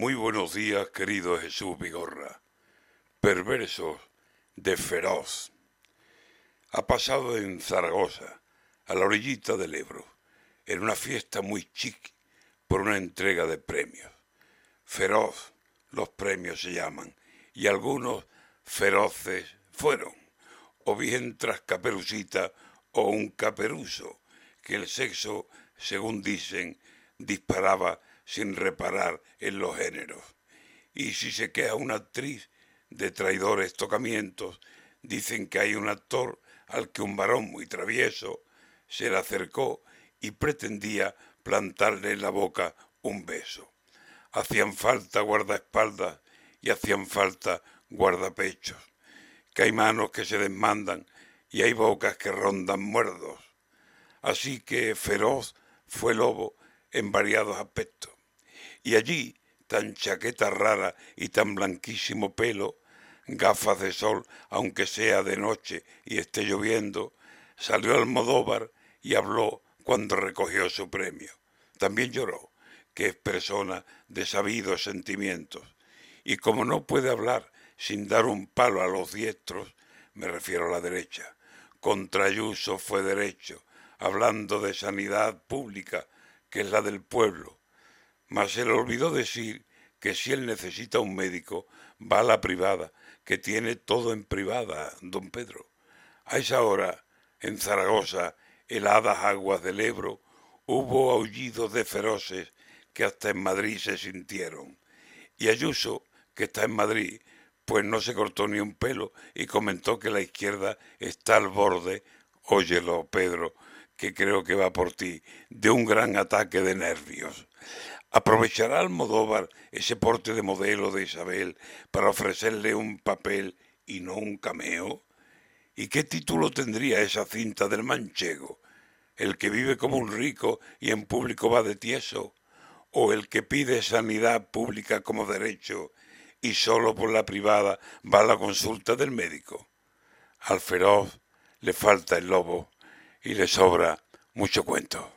Muy buenos días, querido Jesús Vigorra. Perversos de feroz. Ha pasado en Zaragoza, a la orillita del Ebro, en una fiesta muy chic por una entrega de premios. Feroz, los premios se llaman, y algunos feroces fueron, o bien tras caperucita o un caperuso, que el sexo, según dicen, disparaba sin reparar en los géneros. Y si se queda una actriz de traidores tocamientos, dicen que hay un actor al que un varón muy travieso se le acercó y pretendía plantarle en la boca un beso. Hacían falta guardaespaldas y hacían falta guardapechos, que hay manos que se desmandan y hay bocas que rondan muerdos. Así que feroz fue lobo en variados aspectos. Y allí, tan chaqueta rara y tan blanquísimo pelo, gafas de sol, aunque sea de noche y esté lloviendo, salió Almodóvar y habló cuando recogió su premio. También lloró, que es persona de sabidos sentimientos. Y como no puede hablar sin dar un palo a los diestros, me refiero a la derecha, contra Ayuso fue derecho, hablando de sanidad pública, que es la del pueblo, mas se le olvidó decir que si él necesita un médico, va a la privada, que tiene todo en privada, don Pedro. A esa hora, en Zaragoza, heladas aguas del Ebro, hubo aullidos de feroces que hasta en Madrid se sintieron. Y Ayuso, que está en Madrid, pues no se cortó ni un pelo y comentó que la izquierda está al borde, óyelo, Pedro, que creo que va por ti, de un gran ataque de nervios. ¿Aprovechará Almodóvar ese porte de modelo de Isabel para ofrecerle un papel y no un cameo? ¿Y qué título tendría esa cinta del manchego? ¿El que vive como un rico y en público va de tieso? ¿O el que pide sanidad pública como derecho y solo por la privada va a la consulta del médico? Al feroz le falta el lobo y le sobra mucho cuento.